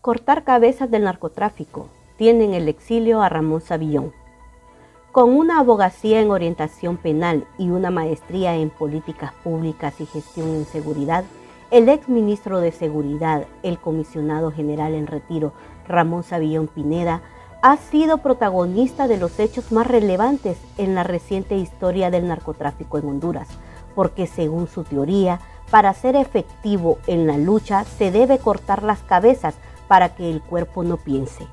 Cortar cabezas del narcotráfico. Tiene en el exilio a Ramón Savillón. Con una abogacía en orientación penal y una maestría en políticas públicas y gestión en seguridad, el ex ministro de Seguridad, el comisionado general en retiro, Ramón Savillón Pineda, ha sido protagonista de los hechos más relevantes en la reciente historia del narcotráfico en Honduras, porque según su teoría, para ser efectivo en la lucha se debe cortar las cabezas para que el cuerpo no piense.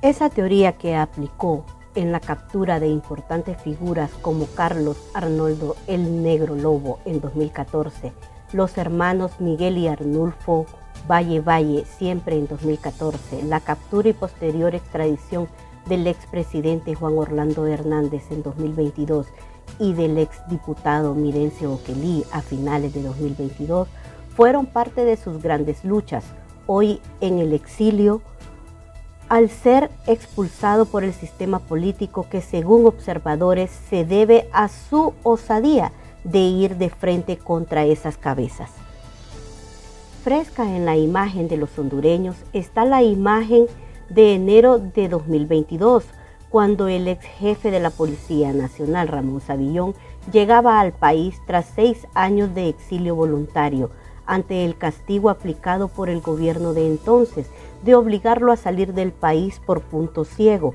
Esa teoría que aplicó en la captura de importantes figuras como Carlos Arnoldo el Negro Lobo en 2014, los hermanos Miguel y Arnulfo Valle Valle siempre en 2014, la captura y posterior extradición del expresidente Juan Orlando Hernández en 2022 y del exdiputado Mirencio Oquelí a finales de 2022 fueron parte de sus grandes luchas hoy en el exilio, al ser expulsado por el sistema político que según observadores se debe a su osadía de ir de frente contra esas cabezas. Fresca en la imagen de los hondureños está la imagen de enero de 2022, cuando el ex jefe de la Policía Nacional, Ramón Savillón, llegaba al país tras seis años de exilio voluntario ante el castigo aplicado por el gobierno de entonces de obligarlo a salir del país por punto ciego,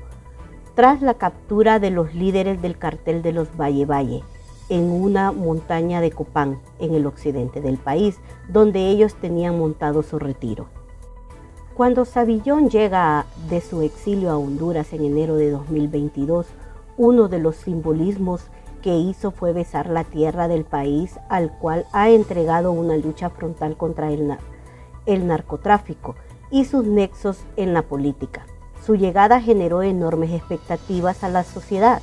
tras la captura de los líderes del cartel de los Valle Valle en una montaña de Copán, en el occidente del país, donde ellos tenían montado su retiro. Cuando Savillón llega de su exilio a Honduras en enero de 2022, uno de los simbolismos que hizo fue besar la tierra del país al cual ha entregado una lucha frontal contra el, el narcotráfico y sus nexos en la política. Su llegada generó enormes expectativas a la sociedad,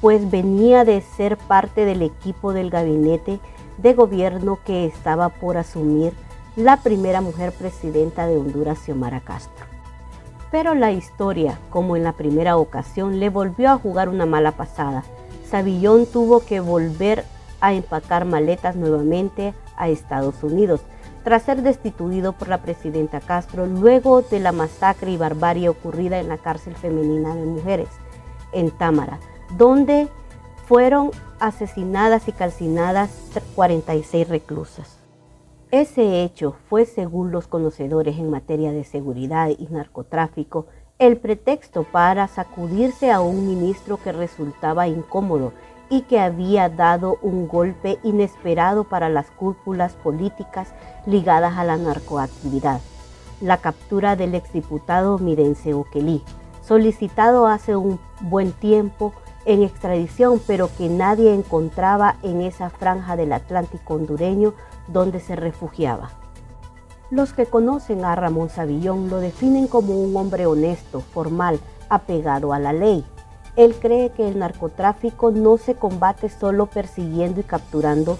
pues venía de ser parte del equipo del gabinete de gobierno que estaba por asumir la primera mujer presidenta de Honduras, Xiomara Castro. Pero la historia, como en la primera ocasión, le volvió a jugar una mala pasada Savillón tuvo que volver a empacar maletas nuevamente a Estados Unidos, tras ser destituido por la presidenta Castro luego de la masacre y barbarie ocurrida en la cárcel femenina de mujeres en Támara, donde fueron asesinadas y calcinadas 46 reclusas. Ese hecho fue, según los conocedores en materia de seguridad y narcotráfico, el pretexto para sacudirse a un ministro que resultaba incómodo y que había dado un golpe inesperado para las cúpulas políticas ligadas a la narcoactividad. La captura del exdiputado Mirense Oquelí, solicitado hace un buen tiempo en extradición, pero que nadie encontraba en esa franja del Atlántico hondureño donde se refugiaba. Los que conocen a Ramón Savillón lo definen como un hombre honesto, formal, apegado a la ley. Él cree que el narcotráfico no se combate solo persiguiendo y capturando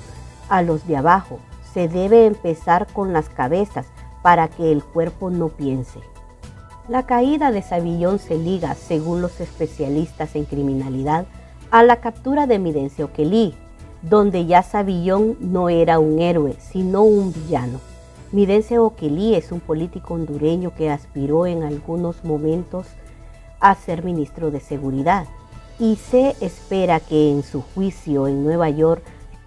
a los de abajo. Se debe empezar con las cabezas para que el cuerpo no piense. La caída de Savillón se liga, según los especialistas en criminalidad, a la captura de Midencio Kelly, donde ya Savillón no era un héroe, sino un villano. Midense Oquelí es un político hondureño que aspiró en algunos momentos a ser ministro de Seguridad y se espera que en su juicio en Nueva York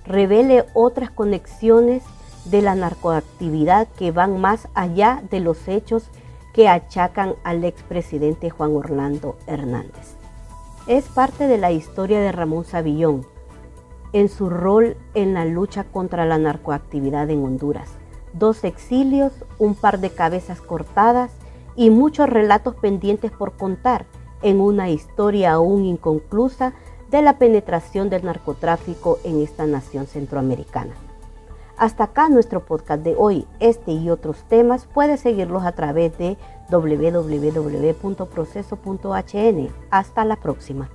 revele otras conexiones de la narcoactividad que van más allá de los hechos que achacan al expresidente Juan Orlando Hernández. Es parte de la historia de Ramón Savillón en su rol en la lucha contra la narcoactividad en Honduras dos exilios, un par de cabezas cortadas y muchos relatos pendientes por contar en una historia aún inconclusa de la penetración del narcotráfico en esta nación centroamericana. Hasta acá nuestro podcast de hoy. Este y otros temas puedes seguirlos a través de www.proceso.hn. Hasta la próxima.